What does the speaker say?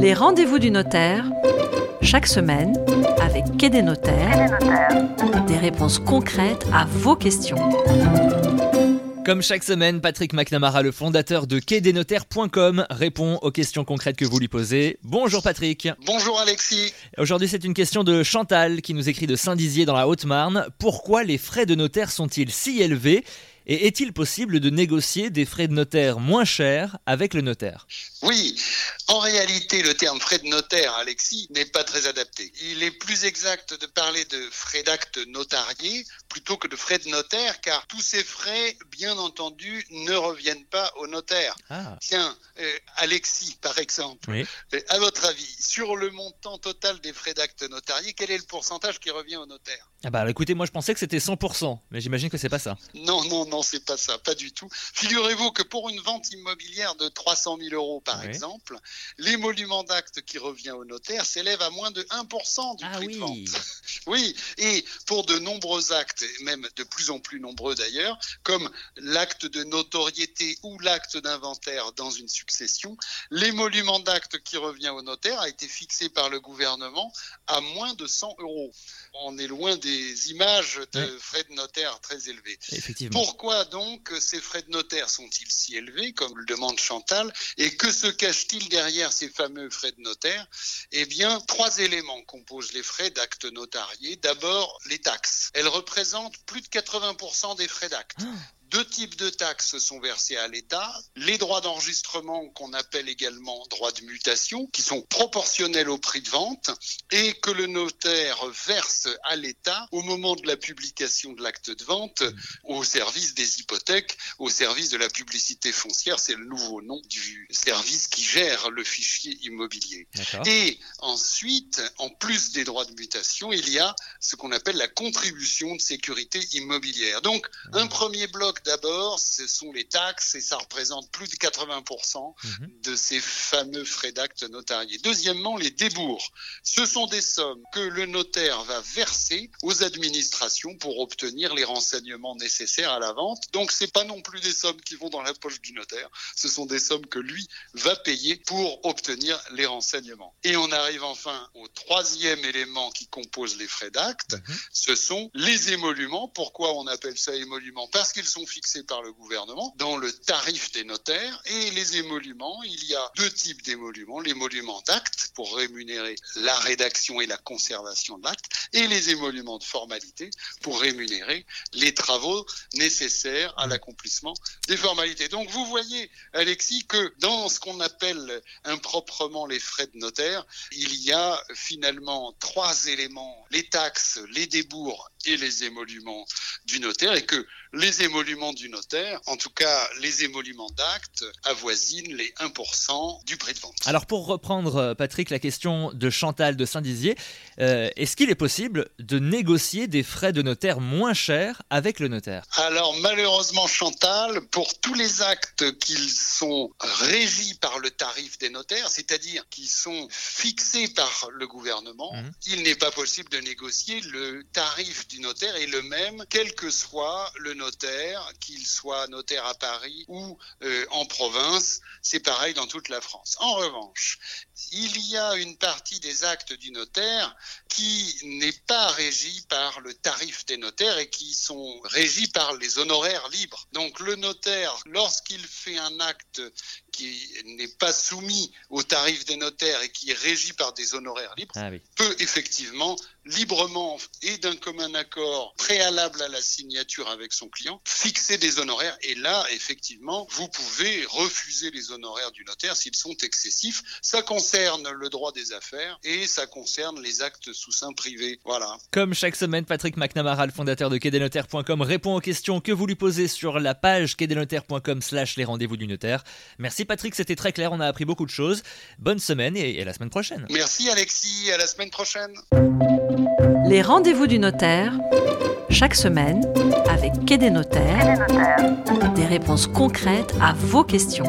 Les rendez-vous du notaire, chaque semaine, avec Quai des notaires, des réponses concrètes à vos questions. Comme chaque semaine, Patrick McNamara, le fondateur de quai-des-notaires.com, répond aux questions concrètes que vous lui posez. Bonjour Patrick. Bonjour Alexis. Aujourd'hui, c'est une question de Chantal qui nous écrit de Saint-Dizier dans la Haute-Marne. Pourquoi les frais de notaire sont-ils si élevés? Et est-il possible de négocier des frais de notaire moins chers avec le notaire? Oui, en réalité, le terme frais de notaire, Alexis, n'est pas très adapté. Il est plus exact de parler de frais d'acte notariés plutôt que de frais de notaire, car tous ces frais, bien entendu, ne reviennent pas au notaire. Ah. Tiens, euh, Alexis, par exemple, euh, à votre avis, sur le montant total des frais d'acte notariés, quel est le pourcentage qui revient au notaire? Ah bah écoutez, moi je pensais que c'était 100%, mais j'imagine que c'est pas ça. Non, non, non, c'est pas ça, pas du tout. Figurez-vous que pour une vente immobilière de 300 000 euros, par exemple, l'émolument d'acte qui revient au notaire s'élève à moins de 1% du ah prix de vente. oui, et pour de nombreux actes, même de plus en plus nombreux d'ailleurs, comme l'acte de notoriété ou l'acte d'inventaire dans une succession, l'émolument d'acte qui revient au notaire a été fixé par le gouvernement à moins de 100 euros. On est loin des images de frais de notaire très élevés. Pourquoi donc ces frais de notaire sont-ils si élevés, comme le demande Chantal, et que se cache-t-il derrière ces fameux frais de notaire? Eh bien, trois éléments composent les frais d'acte notarié. D'abord, les taxes. Elles représentent plus de 80% des frais d'acte. Ah. Deux types de taxes sont versés à l'État. Les droits d'enregistrement qu'on appelle également droits de mutation, qui sont proportionnels au prix de vente et que le notaire verse à l'État au moment de la publication de l'acte de vente au service des hypothèques, au service de la publicité foncière. C'est le nouveau nom du service qui gère le fichier immobilier. Et ensuite, en plus des droits de mutation, il y a ce qu'on appelle la contribution de sécurité immobilière. Donc, un premier bloc d'abord, ce sont les taxes et ça représente plus de 80% mhm. de ces fameux frais d'acte notariés. Deuxièmement, les débours. Ce sont des sommes que le notaire va verser aux administrations pour obtenir les renseignements nécessaires à la vente. Donc, c'est pas non plus des sommes qui vont dans la poche du notaire. Ce sont des sommes que lui va payer pour obtenir les renseignements. Et on arrive enfin au troisième élément qui compose les frais d'acte. Mhm. Ce sont les émoluments. Pourquoi on appelle ça émoluments? Parce qu'ils sont fixés par le gouvernement dans le tarif des notaires et les émoluments. Il y a deux types d'émoluments. L'émolument d'acte pour rémunérer la rédaction et la conservation de l'acte et les émoluments de formalité pour rémunérer les travaux nécessaires à l'accomplissement des formalités. Donc vous voyez, Alexis, que dans ce qu'on appelle improprement les frais de notaire, il y a finalement trois éléments, les taxes, les débours et les émoluments du notaire et que les émoluments du notaire, en tout cas les émoluments d'acte, avoisinent les 1% du prix de vente. Alors pour reprendre, euh, Patrick, la question de Chantal de Saint-Dizier, euh, est-ce qu'il est possible de négocier des frais de notaire moins chers avec le notaire? Alors malheureusement, Chantal, pour tous les actes qui sont régis par le tarif des notaires, c'est-à-dire qui sont fixés par le gouvernement, mmh. il n'est pas possible de négocier le tarif du notaire est le même, quel que soit le notaire, qu'il soit notaire à Paris ou euh, en province. C'est pareil dans toute la France. En revanche, il y a une partie des actes du notaire qui n'est pas régie par le tarif des notaires et qui sont régis par les honoraires libres. Donc le notaire, lorsqu'il fait un acte qui n'est pas soumis au tarif des notaires et qui est régi par des honoraires libres, ah peut effectivement librement et d'un commun accord préalable à la signature avec son client fixer des honoraires. Et là, effectivement, vous pouvez refuser les honoraires du notaire s'ils sont excessifs. Ça concerne le droit des affaires et ça concerne les actes sous sein privé. Voilà. Comme chaque semaine, Patrick McNamara, le fondateur de quai-des-notaires.com, répond aux questions que vous lui posez sur la page quai-des-notaires.com slash les rendez-vous du notaire. Merci Patrick, c'était très clair, on a appris beaucoup de choses. Bonne semaine et à la semaine prochaine. Merci Alexis, à la semaine prochaine. Les rendez-vous du notaire, chaque semaine, avec Quai des notaires, des réponses concrètes à vos questions.